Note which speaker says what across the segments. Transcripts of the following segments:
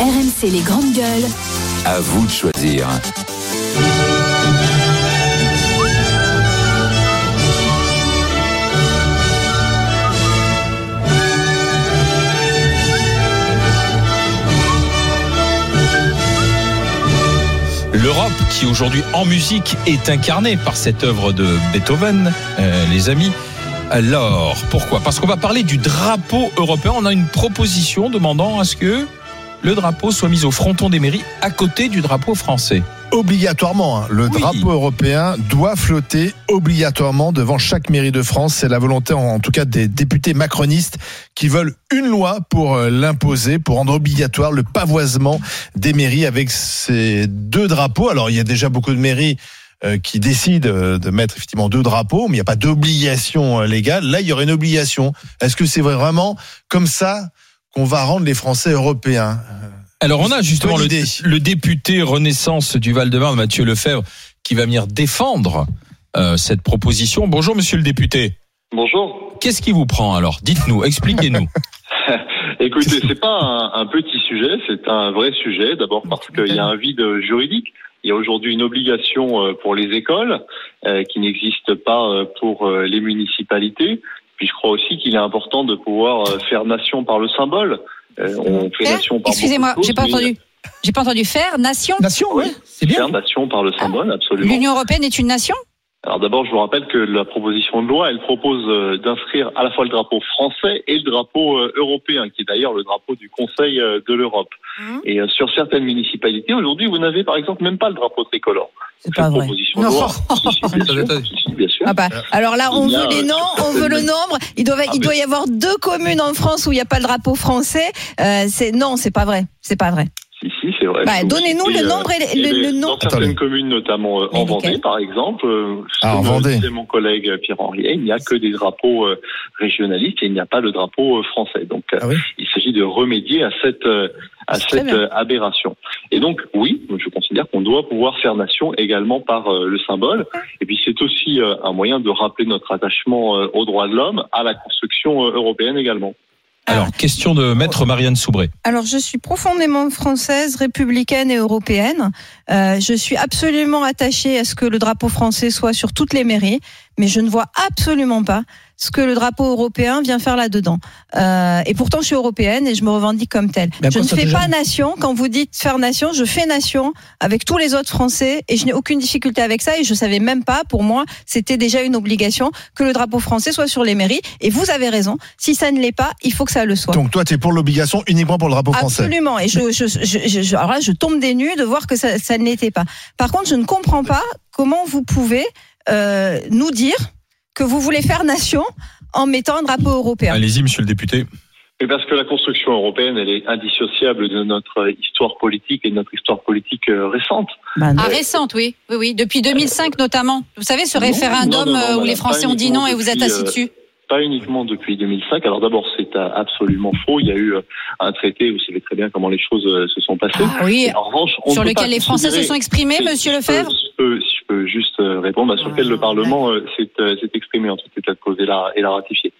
Speaker 1: RMC les grandes gueules.
Speaker 2: À vous de choisir.
Speaker 3: L'Europe qui aujourd'hui en musique est incarnée par cette œuvre de Beethoven, euh, les amis. Alors, pourquoi? Parce qu'on va parler du drapeau européen. On a une proposition demandant à ce que le drapeau soit mis au fronton des mairies à côté du drapeau français.
Speaker 4: Obligatoirement, hein. le
Speaker 3: Oui.
Speaker 4: drapeau européen doit flotter obligatoirement devant chaque mairie de France. C'est la volonté, en tout cas, des députés macronistes qui veulent une loi pour euh, l'imposer, pour rendre obligatoire le pavoisement des mairies avec ces deux drapeaux. Alors, il y a déjà beaucoup de mairies euh, qui décident euh, de mettre effectivement deux drapeaux, mais il n'y a pas d'obligation légale. Là, il y aurait une obligation. Est-ce que c'est vraiment comme ça qu'on va rendre les Français européens
Speaker 3: Alors on a justement le, député Renaissance du Val-de-Marne, Mathieu Lefebvre, qui va venir défendre euh, cette proposition. Bonjour monsieur le député.
Speaker 5: Bonjour.
Speaker 3: Qu'est-ce qui vous prend alors? Dites-nous, expliquez-nous.
Speaker 5: Écoutez, c'est pas un, un petit sujet, c'est un vrai sujet. D'abord parce qu'il y a un vide juridique. Il y a aujourd'hui une obligation euh, pour les écoles euh, qui n'existe pas euh, pour euh, les municipalités. Puis je crois aussi qu'il est important de pouvoir euh, faire nation par le symbole. Euh, on fait
Speaker 6: Faire
Speaker 5: nation par
Speaker 6: Excusez-moi, j'ai pas entendu. J'ai pas entendu faire nation?
Speaker 4: Nation,
Speaker 5: oui,
Speaker 4: c'est bien.
Speaker 5: Faire nation par le symbole, absolument.
Speaker 6: L'Union européenne est une nation?
Speaker 5: Alors d'abord, je vous rappelle que la proposition de loi, elle propose euh, d'inscrire à la fois le drapeau français et le drapeau euh, européen, qui est d'ailleurs le drapeau du Conseil euh, de l'Europe.
Speaker 6: Mhm.
Speaker 5: Et sur certaines municipalités, aujourd'hui, vous n'avez par exemple même pas le drapeau tricolore.
Speaker 6: C'est pas vrai.
Speaker 5: proposition de
Speaker 6: Non. Ah bah, alors là, on veut les noms, on veut le nombre. Il doit,
Speaker 5: Ah,
Speaker 6: il doit y avoir deux communes en France où il n'y a pas le drapeau français. Euh, c'est non, c'est pas vrai. C'est pas vrai.
Speaker 5: Si, si, c'est vrai.
Speaker 6: Bah, donnez-nous le
Speaker 5: euh,
Speaker 6: nombre et le-
Speaker 5: a
Speaker 6: le-
Speaker 5: des-
Speaker 6: le nom.
Speaker 5: Dans certaines communes, notamment euh, en Vendée, par exemple, euh,
Speaker 4: Ah, en
Speaker 5: comme, euh,
Speaker 4: Vendée.
Speaker 5: disait mon collègue euh, Pierre-Henri, il n'y a que des drapeaux euh, régionalistes et il n'y a pas le drapeau euh, français. Donc, euh,
Speaker 4: Ah oui
Speaker 5: il s'agit de remédier à cette euh, à cette euh, aberration. Et donc, oui, je considère qu'on doit pouvoir faire nation également par euh, le symbole. Et puis, c'est aussi euh, un moyen de rappeler notre attachement euh, aux droits de l'homme, à la construction euh, européenne également.
Speaker 3: Alors, question de maître Marianne Soubré.
Speaker 6: Alors, je suis profondément française, républicaine et européenne. Euh, je suis absolument attachée à ce que le drapeau français soit sur toutes les mairies, mais je ne vois absolument pas ce que le drapeau européen vient faire là-dedans. Euh, et pourtant, je suis européenne et je me revendique comme telle. Je ne fais pas nation. Quand vous dites faire nation, je fais nation avec tous les autres Français et je n'ai aucune difficulté avec ça. Et je savais même pas, pour moi, c'était déjà une obligation que le drapeau français soit sur les mairies. Et vous avez raison. Si ça ne l'est pas, il faut que ça le soit.
Speaker 4: Donc toi, tu es pour l'obligation uniquement pour le drapeau français.
Speaker 6: Absolument. Et je, je, je, je- je- alors là, je tombe des nues de voir que ça, ça ne l'était pas. Par contre, je ne comprends pas comment vous pouvez euh, nous dire que vous voulez faire nation en mettant un drapeau européen.
Speaker 3: Allez-y, monsieur le député.
Speaker 5: Et parce que la construction européenne, elle est indissociable de notre histoire politique et de notre histoire politique euh, récente.
Speaker 6: Bah. Euh,
Speaker 7: Ah, récente, oui. Oui, oui. Depuis 2005 notamment. Vous savez, ce
Speaker 5: Non,
Speaker 7: référendum
Speaker 5: non, non,
Speaker 7: euh, où les Français ont dit non et vous êtes assis dessus.
Speaker 5: Pas uniquement depuis 2005. Alors d'abord, c'est euh, absolument faux. Il y a eu euh, un traité, vous savez très bien comment les choses euh, se sont passées.
Speaker 7: Ah oui.
Speaker 5: En revanche, on
Speaker 7: Sur lequel les Français se sont exprimés,
Speaker 5: Si-
Speaker 7: monsieur Lefebvre
Speaker 5: je peux, je peux juste répondre, bah, sur lequel le Parlement euh, s'est s'est exprimé en tout état de cause et l'a et l'a ratifié.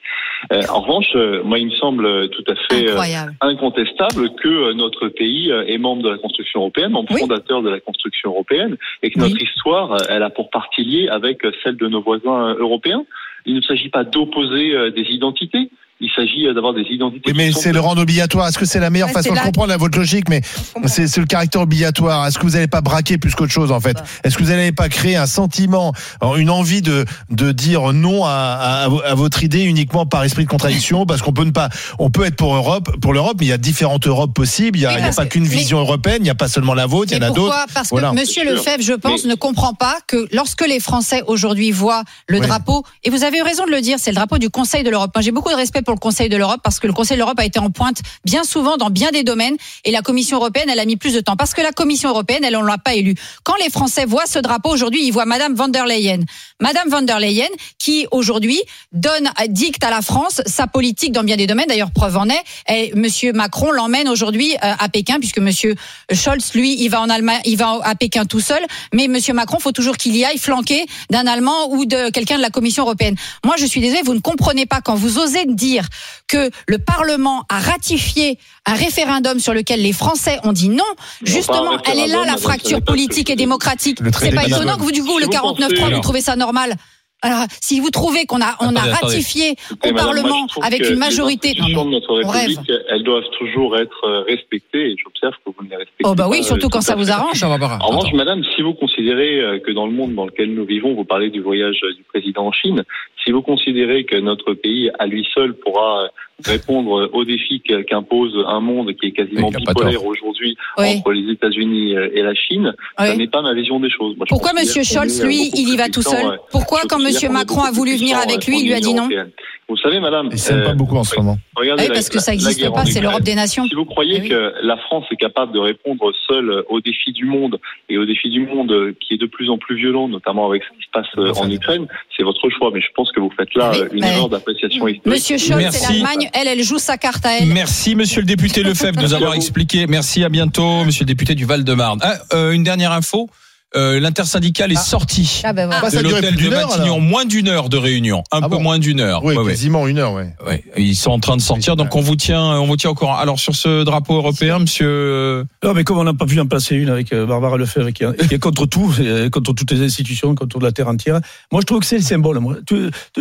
Speaker 5: Euh, en revanche, moi, il me semble tout à fait
Speaker 7: Incroyable.
Speaker 5: incontestable que notre pays est membre de la construction européenne, membre
Speaker 6: Oui.
Speaker 5: fondateur de la construction européenne, et que
Speaker 6: Oui.
Speaker 5: notre histoire, elle a pour partie liée avec celle de nos voisins européens. Il ne s'agit pas d'opposer euh, des identités. Il s'agit euh, d'avoir des identités.
Speaker 4: Oui, mais c'est le rendre obligatoire. Est-ce que c'est la meilleure
Speaker 6: Ouais,
Speaker 4: façon de comprendre la- votre logique? Mais c'est le caractère obligatoire. Est-ce que vous n'allez pas braquer plus qu'autre chose en fait?
Speaker 6: Bah.
Speaker 4: Est-ce que vous n'allez pas créer un sentiment, une envie de de dire non à, à, à votre idée uniquement par esprit de contradiction? Parce qu'on peut ne pas, on peut être pour Europe, pour l'Europe, mais il y a différentes Europes possibles. Il y a, y pas
Speaker 7: que-
Speaker 4: qu'une
Speaker 7: mais-
Speaker 4: vision européenne. Il n'y a pas seulement la vôtre. Il y en a d'autres.
Speaker 7: pourquoi? Parce que
Speaker 4: Voilà.
Speaker 7: Monsieur
Speaker 5: Bien sûr.
Speaker 7: Lefebvre, je pense,
Speaker 5: Mais-
Speaker 7: ne comprend pas que lorsque les Français aujourd'hui voient le
Speaker 4: Oui.
Speaker 7: drapeau, et vous avez eu raison de le dire, c'est le drapeau du Conseil de l'Europe. Moi, j'ai beaucoup de respect pour le Conseil de l'Europe parce que le Conseil de l'Europe a été en pointe bien souvent dans bien des domaines et la Commission européenne, elle a mis plus de temps parce que la Commission européenne, elle, on l'a pas élue. Quand les Français voient ce drapeau aujourd'hui, ils voient Madame van der Leyen. Madame van der Leyen qui aujourd'hui donne, dicte à la France sa politique dans bien des domaines. D'ailleurs, preuve en est, et Monsieur Macron l'emmène aujourd'hui euh, à Pékin puisque Monsieur Scholz, lui, il va en Allemagne, il va à Pékin tout seul. Mais Monsieur Macron, faut toujours qu'il y aille flanqué d'un Allemand ou de quelqu'un de la Commission européenne. Moi, je suis désolée, vous ne comprenez pas quand vous osez dire dire que le Parlement a ratifié un référendum sur lequel les Français ont dit non, justement, elle est là la fracture politique
Speaker 5: que
Speaker 7: et démocratique. C'est pas étonnant que vous, du coup,
Speaker 5: Si
Speaker 7: le
Speaker 5: vous
Speaker 7: 49.3,
Speaker 5: pensez-
Speaker 7: vous trouvez ça normal. Alors, si vous trouvez qu'on a, on a
Speaker 3: Attendez,
Speaker 7: ratifié
Speaker 5: Écoutez,
Speaker 7: au
Speaker 5: madame, moi,
Speaker 7: Parlement avec une majorité.
Speaker 5: Les institutions de notre
Speaker 7: rêve.
Speaker 5: République, elles doivent toujours être euh, respectées et j'observe que vous ne les respectez
Speaker 7: Oh bah oui,
Speaker 5: pas,
Speaker 7: surtout
Speaker 5: euh,
Speaker 7: quand ça vous arrange.
Speaker 5: En revanche, madame, si vous considérez euh, que dans le monde dans lequel nous vivons, vous parlez du voyage euh, du président en Chine, si vous considérez que notre pays à lui seul pourra euh, répondre euh, aux défis qu'impose un monde qui est quasiment bipolaire aujourd'hui
Speaker 7: Oui.
Speaker 5: entre les États-Unis euh, et la Chine, ça n'est pas ma vision des choses. Moi,
Speaker 7: Pourquoi
Speaker 5: qu'on
Speaker 7: Scholz,
Speaker 5: euh,
Speaker 7: lui, il y va tout seul
Speaker 5: ouais.
Speaker 7: Pourquoi, quand
Speaker 5: est
Speaker 7: Macron a voulu venir avec
Speaker 5: euh,
Speaker 7: lui, il lui a dit non
Speaker 5: européenne. Vous savez, madame,
Speaker 4: Ils s'aiment
Speaker 5: euh,
Speaker 4: pas beaucoup en ce moment.
Speaker 5: regardez
Speaker 7: Oui,
Speaker 5: la-
Speaker 7: parce que ça n'existe pas, c'est l'Europe des nations.
Speaker 5: Si vous croyez
Speaker 7: Eh oui.
Speaker 5: que la France est capable de répondre seule aux défis du monde et aux défis du monde qui est de plus en plus violent, notamment avec ce qui se passe euh, en Ukraine, c'est votre choix. Mais je pense que vous faites là
Speaker 7: Oui,
Speaker 5: euh, une erreur d'appréciation historique.
Speaker 7: Monsieur Scholz, c'est l'Allemagne. Elle, elle joue sa carte à elle.
Speaker 3: Merci, monsieur le député Lefebvre, de nous avoir expliqué. Merci, à bientôt, monsieur le député du Val-de-Marne. Ah, euh, une dernière info. Euh, L'intersyndicale est sortie
Speaker 7: Ah ben voilà.
Speaker 4: Bah, ça
Speaker 3: de l'hôtel de
Speaker 4: d'une heure,
Speaker 3: Matignon.
Speaker 4: alors.
Speaker 3: Moins d'une heure de réunion. Un
Speaker 4: Ah
Speaker 3: peu
Speaker 4: bon
Speaker 3: moins d'une heure.
Speaker 4: Oui,
Speaker 3: Ouais, ouais.
Speaker 4: quasiment une heure, ouais.
Speaker 3: Ouais, ils sont en train de sortir, donc on vous tient, on vous tient au courant. Alors sur ce drapeau européen, monsieur,
Speaker 1: Non, mais comme on n'a pas pu en placer une avec euh, Barbara Lefebvre qui est, qui est contre tout, euh, contre toutes les institutions, contre la terre entière, moi je trouve que c'est le symbole. Moi.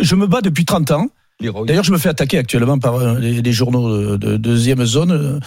Speaker 1: Je me bats depuis 30 ans. D'ailleurs, je me fais attaquer actuellement par euh, les, les journaux de, de deuxième zone euh,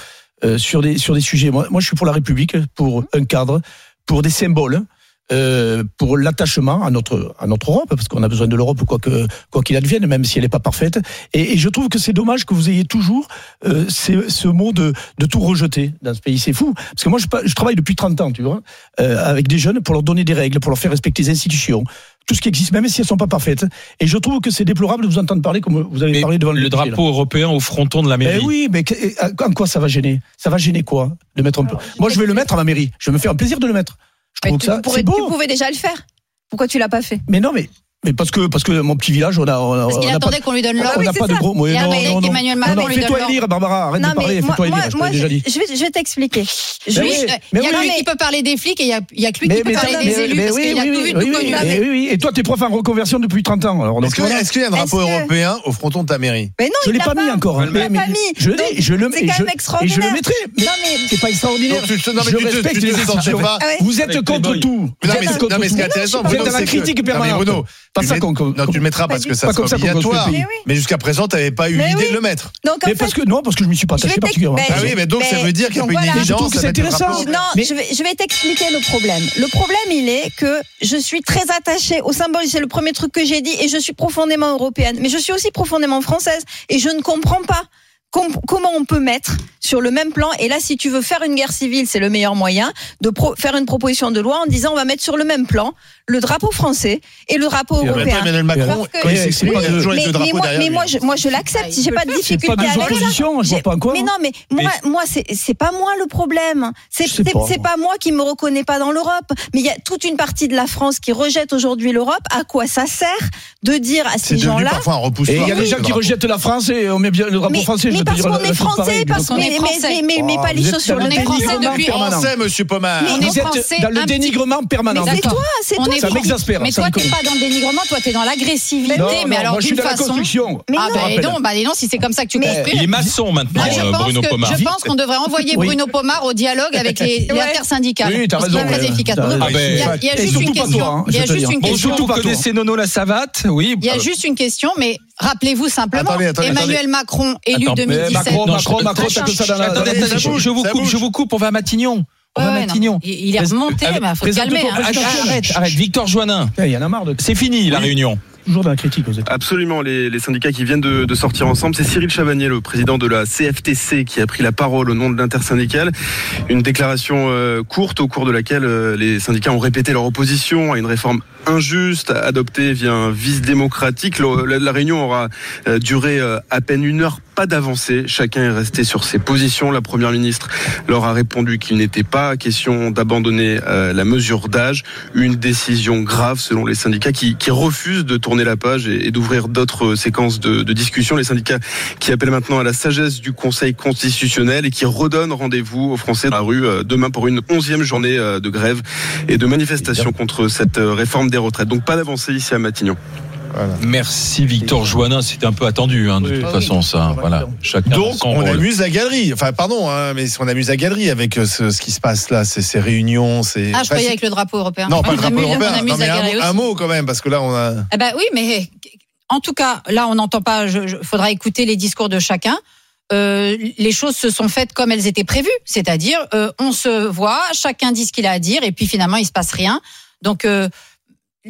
Speaker 1: euh, sur, des, sur des sujets. Moi, moi, je suis pour la République, pour un cadre, pour des symboles. Euh, pour l'attachement à notre à notre Europe parce qu'on a besoin de l'Europe quoi que quoi qu'il advienne même si elle n'est pas parfaite et, et je trouve que c'est dommage que vous ayez toujours euh, ces- ce mot de de tout rejeter dans ce pays c'est fou parce que moi je, je travaille depuis 30 ans tu vois euh, avec des jeunes pour leur donner des règles pour leur faire respecter les institutions tout ce qui existe même si elles sont pas parfaites et je trouve que c'est déplorable de vous entendre parler comme vous avez
Speaker 3: mais
Speaker 1: parlé devant
Speaker 3: le
Speaker 1: là.
Speaker 3: drapeau européen au fronton de la
Speaker 1: Eh
Speaker 3: mairie.
Speaker 1: oui, mais et, en quoi ça va gêner? Ça va gêner quoi? De mettre un peu Moi, je vais le mettre à ma mairie. Je vais me faire un plaisir de le mettre. Je
Speaker 6: Mais tu,
Speaker 1: ça,
Speaker 6: pourrais- tu pouvais déjà le faire. Pourquoi tu l'as pas fait?
Speaker 1: Mais non, mais mais parce que parce que mon petit village, on a on a,
Speaker 7: Parce qu'il
Speaker 1: on a
Speaker 7: attendait
Speaker 1: pas,
Speaker 7: qu'on lui donne
Speaker 1: on
Speaker 7: l'ordre.
Speaker 6: oui,
Speaker 1: n'a
Speaker 6: c'est
Speaker 1: pas de
Speaker 6: ça.
Speaker 1: gros.
Speaker 7: Il
Speaker 1: non, non, non.
Speaker 7: qu'Emmanuel
Speaker 1: Non,
Speaker 7: Macron
Speaker 1: non,
Speaker 7: lui
Speaker 1: fais-toi élire, Barbara. Arrête de parler. Fais-toi élire. Je
Speaker 6: moi,
Speaker 1: déjà dit.
Speaker 6: je vais, je vais t'expliquer.
Speaker 1: Oui,
Speaker 7: Il y a
Speaker 1: oui.
Speaker 7: lui qui peut parler des flics et il y a, il y a que lui
Speaker 1: Mais,
Speaker 7: qui peut parler des élus
Speaker 1: mais
Speaker 7: parce
Speaker 1: oui,
Speaker 7: qu'il a
Speaker 1: oui,
Speaker 7: tout vu,
Speaker 1: oui,
Speaker 7: tout
Speaker 1: oui,
Speaker 7: connu.
Speaker 1: oui, oui, oui. Et toi, t'es prof en reconversion depuis 30 ans. Alors, donc,
Speaker 4: Est-ce qu'il y a un drapeau européen au fronton de ta mairie
Speaker 6: Mais non,
Speaker 1: Je
Speaker 6: il
Speaker 1: l'ai
Speaker 6: l'a
Speaker 1: pas mis encore.
Speaker 6: Il l'a
Speaker 1: Mais-
Speaker 6: pas
Speaker 1: mais-
Speaker 6: mis.
Speaker 1: Je l'ai, je le
Speaker 6: c'est quand
Speaker 1: je-
Speaker 6: même
Speaker 1: Et je le
Speaker 6: extraordinaire.
Speaker 1: mettrai.
Speaker 6: Non, mais-
Speaker 1: c'est pas extraordinaire.
Speaker 4: Non,
Speaker 1: je respecte
Speaker 4: tu te
Speaker 1: les
Speaker 6: Ah.
Speaker 1: Vous êtes contre tout.
Speaker 4: Non,
Speaker 1: Vous
Speaker 4: mais, non, ce qui est intéressant,
Speaker 1: Vous êtes
Speaker 4: Bruno,
Speaker 1: dans la
Speaker 4: c'est que-
Speaker 1: critique
Speaker 4: non, mais
Speaker 1: permanente. Pas
Speaker 4: tu
Speaker 1: ça qu'on.
Speaker 4: Non, tu le mettras parce que ça
Speaker 1: Pas
Speaker 4: sera
Speaker 1: comme ça
Speaker 4: obligatoire.
Speaker 1: pays.
Speaker 6: Mais oui.
Speaker 4: Mais jusqu'à présent, tu n'avais pas eu l'idée
Speaker 6: oui.
Speaker 4: de le mettre.
Speaker 6: Donc,
Speaker 1: Mais
Speaker 6: fait,
Speaker 1: parce que non, parce que je m'y suis pas attaché particulièrement.
Speaker 4: Ah oui, mais donc ça veut dire qu'il n'y a pas une
Speaker 6: voilà.
Speaker 4: Évidence
Speaker 1: c'est intéressant.
Speaker 6: Non,
Speaker 1: Mais-
Speaker 6: je vais, je vais t'expliquer le problème. Le problème, il est que je suis très attachée au symbole. C'est le premier truc que j'ai dit et je suis profondément européenne. Mais je suis aussi profondément française et je ne comprends pas com- comment on peut mettre sur le même plan. Et là, si tu veux faire une guerre civile, c'est le meilleur moyen de pro- faire une proposition de loi en disant on va mettre sur le même plan le drapeau français et le drapeau
Speaker 4: Et même
Speaker 6: européen.
Speaker 4: Emmanuel Macron,
Speaker 6: que-
Speaker 1: Oui, pas
Speaker 6: mais, moi, mais je, moi, je l'accepte. J'ai pas de difficulté
Speaker 1: pas
Speaker 6: avec ça.
Speaker 1: je vois pas quoi.
Speaker 6: Mais non, mais moi, moi, c'est pas moi le problème. C'est
Speaker 1: pas.
Speaker 6: moi qui me reconnais pas dans l'Europe. Mais il y a toute une partie de la France qui rejette aujourd'hui l'Europe. À quoi ça sert de dire à ces gens-là
Speaker 1: Et il y a des gens qui rejettent la France et on met bien le drapeau français.
Speaker 6: mais parce qu'on est français, parce
Speaker 7: qu'on est
Speaker 6: mais, mais, mais, mais
Speaker 1: Oh,
Speaker 6: pas les choses sur le
Speaker 7: depuis-
Speaker 4: T'es
Speaker 1: permanent.
Speaker 4: français, monsieur Pomar.
Speaker 7: On est français,
Speaker 1: dans le dénigrement permanent.
Speaker 7: Mais
Speaker 6: C'est toi, c'est
Speaker 7: On
Speaker 6: toi.
Speaker 7: est
Speaker 1: Ça m'exaspère,
Speaker 7: Mais toi, t'es pas dans le dénigrement, toi, t'es dans l'agressivité,
Speaker 1: Non,
Speaker 7: mais
Speaker 1: non,
Speaker 7: alors
Speaker 1: moi je suis
Speaker 7: d'une façon.
Speaker 1: construction.
Speaker 6: Mais
Speaker 7: Ah
Speaker 6: non.
Speaker 7: bah, donc, bah, non, si c'est comme ça que tu construis.
Speaker 3: Il est maçon maintenant,
Speaker 7: je
Speaker 3: euh,
Speaker 7: pense
Speaker 3: Bruno Pomar.
Speaker 7: Je pense qu'on devrait envoyer. Bruno Pomar au dialogue avec les, intersyndicales.
Speaker 1: Oui, t'as raison,
Speaker 7: très efficace. Bruno,
Speaker 3: raison.
Speaker 7: il y a,
Speaker 3: Ah
Speaker 7: il y a
Speaker 1: Et
Speaker 7: juste une
Speaker 1: pas
Speaker 7: question.
Speaker 1: hein,
Speaker 3: Bonjour, vous
Speaker 1: pas toi.
Speaker 3: connaissez Nono la savate Oui.
Speaker 7: Il y a juste une question, mais rappelez-vous simplement,
Speaker 4: Attendez, attendez,
Speaker 7: Emmanuel Macron, élu
Speaker 3: Attends, mais
Speaker 7: 2017.
Speaker 1: Macron,
Speaker 3: Non,
Speaker 1: Macron,
Speaker 3: je-
Speaker 1: Macron, ça.
Speaker 3: Attendez, je, vous coupe,
Speaker 4: bouge.
Speaker 3: je vous coupe, on va à Matignon.
Speaker 7: Ouais, ouais. Il est remonté,
Speaker 3: Avec-
Speaker 7: mais il faut calmer. hein.
Speaker 3: Arrête, arrête, Victor Joannin.
Speaker 1: Il y en a marre de.
Speaker 3: C'est fini la réunion.
Speaker 1: Toujours dans la critique, vous êtes.
Speaker 8: Absolument, les, les syndicats qui viennent de, de sortir ensemble, c'est Cyril Chavagnier, le président de la CFTC, qui a pris la parole au nom de l'intersyndicale. Une déclaration euh, courte au cours de laquelle euh, les syndicats ont répété leur opposition à une réforme injuste adoptée via un vice démocratique. La, réunion aura euh, duré euh, à peine une heure, pas d'avancée. Chacun est resté sur ses positions. La première ministre leur a répondu qu'il n'était pas question d'abandonner euh, la mesure d'âge. Une décision grave selon les syndicats qui, qui refusent de tourner la page et, et d'ouvrir d'autres séquences de, de discussion. Les syndicats qui appellent maintenant à la sagesse du Conseil constitutionnel et qui redonnent rendez-vous aux Français dans la rue demain pour une onzième journée de grève et de manifestation contre cette réforme des retraites. Donc pas d'avancée ici à Matignon.
Speaker 3: Merci Victor Joannin, c'était un peu attendu hein, de
Speaker 1: Oui.
Speaker 3: toute
Speaker 1: Ah
Speaker 3: façon ça. Voilà, chacun
Speaker 4: Donc, on
Speaker 3: rôle.
Speaker 4: amuse la galerie. Enfin, pardon, hein, mais on amuse la galerie avec euh, ce, ce qui se passe là, ces, ces réunions. Ces...
Speaker 7: Ah, je croyais avec le drapeau européen.
Speaker 4: Non, pas
Speaker 7: On
Speaker 4: le drapeau
Speaker 7: amuse-
Speaker 4: européen.
Speaker 7: On amuse
Speaker 4: Non, mais
Speaker 7: la
Speaker 4: un, un mot quand même, parce que là, on a.
Speaker 7: Eh ben oui, mais en tout cas, là, on n'entend pas. Il faudra écouter les discours de chacun. Euh, les choses se sont faites comme elles étaient prévues, c'est-à-dire euh, on se voit, chacun dit ce qu'il a à dire, et puis finalement il se passe rien. Donc euh,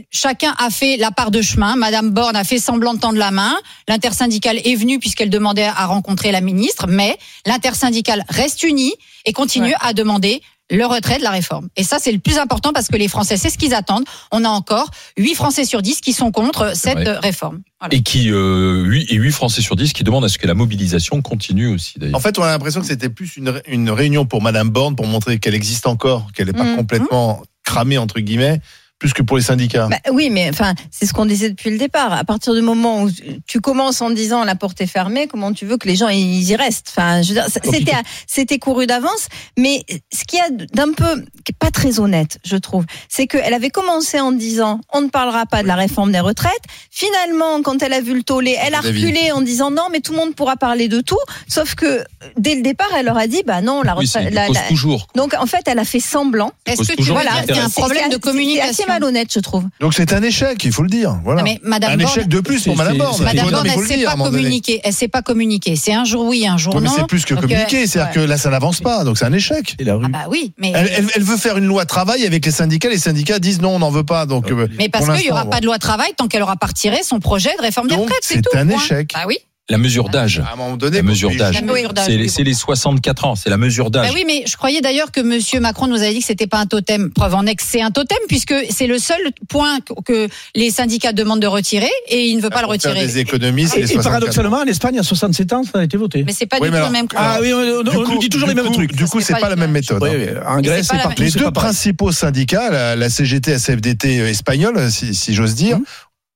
Speaker 7: chacun a fait la part de chemin. Madame Borne a fait semblant de tendre la main. L'intersyndicale est venue puisqu'elle demandait à rencontrer la ministre, mais l'intersyndicale reste unie et continue
Speaker 6: Ouais.
Speaker 7: à demander le retrait de la réforme. Et ça, c'est le plus important parce que les Français, c'est ce qu'ils attendent. On a encore 8 Français sur 10 qui sont contre cette
Speaker 3: vrai.
Speaker 7: réforme. Voilà.
Speaker 3: Et qui euh, 8, et 8 Français sur 10 qui demandent à ce que la mobilisation continue aussi d'ailleurs.
Speaker 4: En fait, on a l'impression que c'était plus une réunion pour Madame Borne pour montrer qu'elle existe encore, qu'elle n'est pas
Speaker 6: Mhm.
Speaker 4: complètement cramée entre guillemets, plus que pour les syndicats.
Speaker 6: Bah, oui, mais enfin, c'est ce qu'on disait depuis le départ. À partir du moment où tu commences en disant la porte est fermée, comment tu veux que les gens ils y restent? Enfin, je veux dire, ça-
Speaker 1: Compliqué.
Speaker 6: c'était c'était couru d'avance. Mais ce qu'il y a d'un peu pas très honnête, je trouve, c'est qu'elle avait commencé en disant on ne parlera pas de la réforme des retraites. Finalement, quand elle a vu le tollé, elle a reculé en disant non, mais tout le monde pourra parler de tout. Sauf que dès le départ, elle leur a dit bah non, la
Speaker 3: Oui,
Speaker 6: retraite.
Speaker 3: une
Speaker 6: la- la-
Speaker 3: toujours.
Speaker 6: Donc en fait, elle a fait semblant.
Speaker 7: Est-ce que tu
Speaker 3: toujours
Speaker 7: vois là, c'est un
Speaker 3: intérêts.
Speaker 7: problème de communication
Speaker 6: malhonnête, je trouve.
Speaker 4: Donc c'est un échec, il faut le dire. Voilà.
Speaker 7: Non, mais Madame
Speaker 4: un
Speaker 7: Borne-
Speaker 4: échec de plus pour
Speaker 1: C'est-
Speaker 4: Madame
Speaker 1: c'est-
Speaker 4: Borne.
Speaker 1: c'est-
Speaker 7: Madame Borne, elle
Speaker 4: le
Speaker 7: sait pas
Speaker 4: un
Speaker 7: communiquer. Elle sait pas communiquer. C'est un jour oui, un jour
Speaker 4: Ouais, mais
Speaker 7: non.
Speaker 4: c'est plus que
Speaker 7: Donc, euh,
Speaker 4: communiquer, c'est-à-dire que là ça n'avance pas, donc c'est un échec.
Speaker 1: Et la rue.
Speaker 7: Ah bah oui, mais
Speaker 4: Elle, elle- elle veut faire une loi travail avec les syndicats, les syndicats disent non, on n'en veut pas. Donc, euh,
Speaker 7: mais parce qu'il y aura pas de loi travail tant qu'elle aura pas retiré son projet de réforme des retraites, c'est
Speaker 4: c'est
Speaker 7: tout.
Speaker 4: un
Speaker 7: point.
Speaker 4: échec.
Speaker 7: Bah oui.
Speaker 3: La mesure d'âge.
Speaker 4: À un moment donné,
Speaker 3: La mesure d'âge. C'est les,
Speaker 7: oui,
Speaker 3: c'est les 64 ans, c'est la mesure d'âge.
Speaker 7: Bah oui, mais je croyais d'ailleurs que Monsieur Macron nous avait dit que c'était pas un totem. Preuve en est que c'est un totem puisque c'est le seul point que- les syndicats demandent de retirer et il ne veut pas le retirer.
Speaker 4: des économies,
Speaker 1: Et,
Speaker 4: les
Speaker 1: et
Speaker 4: 64
Speaker 1: paradoxalement, en Espagne, à 67 ans, ça a été voté.
Speaker 7: Mais c'est pas
Speaker 4: Oui,
Speaker 7: du
Speaker 4: mais
Speaker 7: tout
Speaker 4: alors-
Speaker 7: le même club.
Speaker 1: Ah oui, on, on- dit toujours les mêmes
Speaker 4: coup-
Speaker 1: trucs.
Speaker 4: Du coup, c'est pas
Speaker 7: pas
Speaker 4: la même méthode.
Speaker 1: Oui,
Speaker 4: hein.
Speaker 1: oui, en Grèce,
Speaker 7: c'est
Speaker 4: Les deux principaux syndicats, la, CGT et la CFDT espagnole, si, si j'ose dire.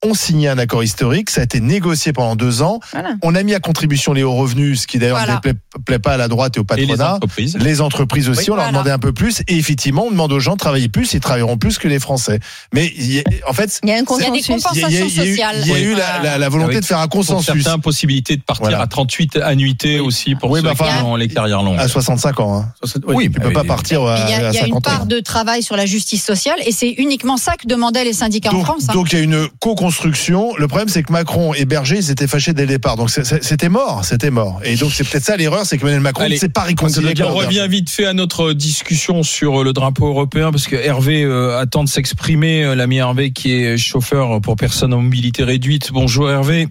Speaker 4: Ont signé un accord historique. Ça a été négocié pendant deux ans.
Speaker 6: Voilà.
Speaker 4: On a mis à contribution les hauts revenus, ce qui d'ailleurs
Speaker 7: Voilà.
Speaker 4: ne plaît, plaît pas à la droite et au
Speaker 3: Et les
Speaker 4: patronat.
Speaker 3: entreprises.
Speaker 4: Les entreprises aussi,
Speaker 7: Oui,
Speaker 4: on leur
Speaker 7: voilà.
Speaker 4: demandait un peu plus. Et effectivement, on demande aux gens de travailler plus, ils travailleront plus que les Français. Mais il y a- en fait,
Speaker 6: Il y a un
Speaker 7: Il y a des
Speaker 6: consensus.
Speaker 4: il y a,
Speaker 7: compensations
Speaker 4: il y a eu-
Speaker 7: sociales.
Speaker 4: il y a eu la, la- la volonté
Speaker 3: Avec-
Speaker 4: de faire un
Speaker 3: Pour
Speaker 4: consensus
Speaker 3: certains, possibilité de partir
Speaker 4: Voilà.
Speaker 3: à 38 annuités aussi pour
Speaker 4: Oui,
Speaker 3: ceux
Speaker 4: mais enfin,
Speaker 3: qui ont les carrières longues.
Speaker 4: à 65 ans. Hein.
Speaker 3: Oui,
Speaker 4: Tu peux
Speaker 3: mais-
Speaker 4: pas partir à,
Speaker 7: Il y a,
Speaker 4: à
Speaker 7: il y a une
Speaker 4: 50 ans.
Speaker 7: part de travail sur la justice sociale et c'est uniquement ça que demandaient les syndicats en France. hein.
Speaker 4: donc il y a une Le problème, c'est que Macron et Berger, ils étaient fâchés dès le départ. Donc c'était mort, c'était mort. Et donc c'est peut-être ça l'erreur, c'est que Emmanuel Macron ne s'est pas réconcilié. avec
Speaker 3: On revient vite fait à notre discussion sur le drapeau européen parce que Hervé euh, attend de s'exprimer, euh, l'ami Hervé qui est chauffeur pour personnes en mobilité réduite. Bonjour Hervé.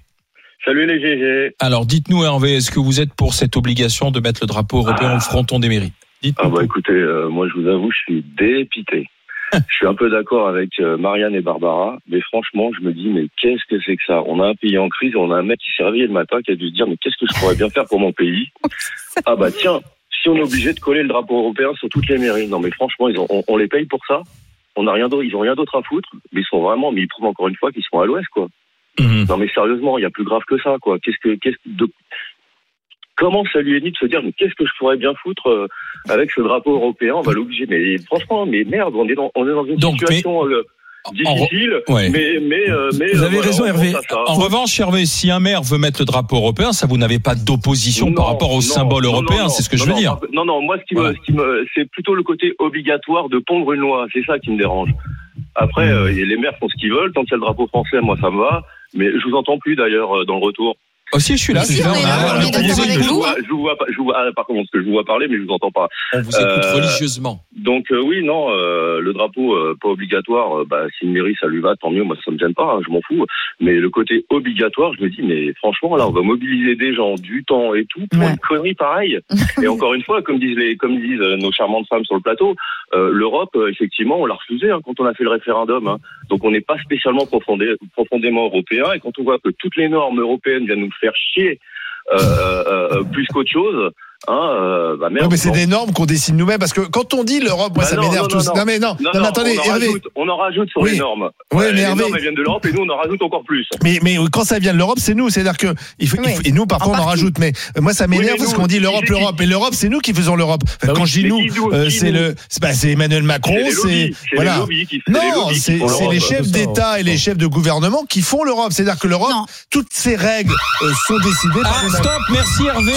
Speaker 9: Salut les GG.
Speaker 3: Alors dites-nous Hervé, est-ce que vous êtes pour cette obligation de mettre le drapeau européen au fronton des mairies? Dites-nous.
Speaker 9: Ah bah écoutez, euh, moi je vous avoue, je suis dépité. je suis un peu d'accord avec euh, Marianne et Barbara, mais franchement, je me dis, mais qu'est-ce que c'est que ça? On a un pays en crise, on a un mec qui s'est réveillé le matin qui a dû se dire, mais qu'est-ce que je pourrais bien faire pour mon pays? Ah bah tiens, si on est obligé de coller le drapeau européen sur toutes les mairies, non mais franchement, ils ont, on, on les paye pour ça on a rien d'autre, ils ont rien d'autre à foutre, mais ils sont vraiment, mais ils prouvent encore une fois qu'ils sont à l'ouest, quoi.
Speaker 3: Mhm.
Speaker 9: Non mais sérieusement, il y a plus grave que ça, quoi. Qu'est-ce que, qu'est-ce que, de- comment ça lui est dit de se dire, mais qu'est-ce que je pourrais bien foutre euh, avec ce drapeau européen? On va l'obliger. Mais franchement, mais merde, on est dans, on est dans une
Speaker 3: Donc,
Speaker 9: situation euh,
Speaker 3: En
Speaker 9: difficile.
Speaker 3: Ouais.
Speaker 9: Mais, mais, euh, mais
Speaker 1: Vous avez
Speaker 9: voilà,
Speaker 1: raison,
Speaker 9: on
Speaker 1: Hervé.
Speaker 3: En revanche, Hervé, si un maire veut mettre le drapeau européen, ça vous n'avez pas d'opposition par rapport au
Speaker 9: non,
Speaker 3: symbole
Speaker 9: non,
Speaker 3: européen, c'est ce que
Speaker 9: non,
Speaker 3: je veux
Speaker 9: non,
Speaker 3: dire.
Speaker 9: Non, non, moi, ce qui
Speaker 3: Voilà.
Speaker 9: me, ce qui me, c'est plutôt le côté obligatoire de pondre une loi. C'est ça qui me dérange. Après,
Speaker 3: Hmm.
Speaker 9: euh, les maires font ce qu'ils veulent. Tant qu'il y a le drapeau français, moi, ça me va. Mais je vous entends plus d'ailleurs dans le retour.
Speaker 3: Aussi, je suis là.
Speaker 7: Si,
Speaker 3: je suis
Speaker 7: on est là,
Speaker 3: Ah,
Speaker 9: je
Speaker 7: vous.
Speaker 9: vois, je vous vois, pas- je vous vois- par contre, parce que je vous vois parler, mais je vous entends pas.
Speaker 3: On vous écoute
Speaker 9: Euh,
Speaker 3: religieusement.
Speaker 9: Donc euh, oui, non, euh, le drapeau euh, pas obligatoire. euh, bah, si une mairie ça lui va, tant mieux. Moi, ça me gêne pas, hein, je m'en fous. Mais le côté obligatoire, je me dis, mais franchement, là, on va mobiliser des gens, du temps et tout pour
Speaker 6: Ouais.
Speaker 9: une connerie pareille. et encore une fois, comme disent les, comme disent nos charmantes femmes sur le plateau, euh, l'Europe, euh, effectivement, on l'a refusé hein, quand on a fait le référendum. hein. Donc on n'est pas spécialement profondé- profondément européen. Et quand on voit que toutes les normes européennes viennent nous faire chier. euh, euh, euh, plus qu'autre chose, Hein, euh, bah merde,
Speaker 4: Ouais, mais c'est
Speaker 9: bon.
Speaker 4: des normes qu'on décide nous-mêmes parce que quand on dit l'Europe, moi
Speaker 9: Bah
Speaker 4: ça m'énerve tous.
Speaker 9: non,
Speaker 4: Non, mais non,
Speaker 9: Non,
Speaker 4: non,
Speaker 9: non,
Speaker 4: mais attendez,
Speaker 9: on en,
Speaker 4: Hervé.
Speaker 9: rajoute, on en rajoute sur
Speaker 4: Oui.
Speaker 9: les normes.
Speaker 4: Ouais,
Speaker 9: Euh,
Speaker 4: mais
Speaker 9: les
Speaker 4: Hervé-
Speaker 9: normes elles viennent de l'Europe et nous on en rajoute encore plus.
Speaker 4: Mais, mais quand ça vient de l'Europe, c'est nous. C'est-à-dire que il faut, il
Speaker 6: Oui.
Speaker 4: faut- et nous parfois
Speaker 6: En
Speaker 4: on en rajoute. Mais euh, moi ça
Speaker 9: Oui,
Speaker 4: m'énerve parce qu'on dit l'Europe, l'Europe. Et l'Europe, c'est nous qui faisons l'Europe. Enfin,
Speaker 1: Bah
Speaker 4: quand
Speaker 1: oui.
Speaker 4: je dis nous, euh, c'est le, Emmanuel Macron,
Speaker 9: C'est
Speaker 4: voilà. Non, c'est les chefs d'État et les chefs de gouvernement qui font l'Europe. C'est-à-dire que l'Europe, toutes ces règles sont décidées par
Speaker 3: Ah, stop, merci Hervé.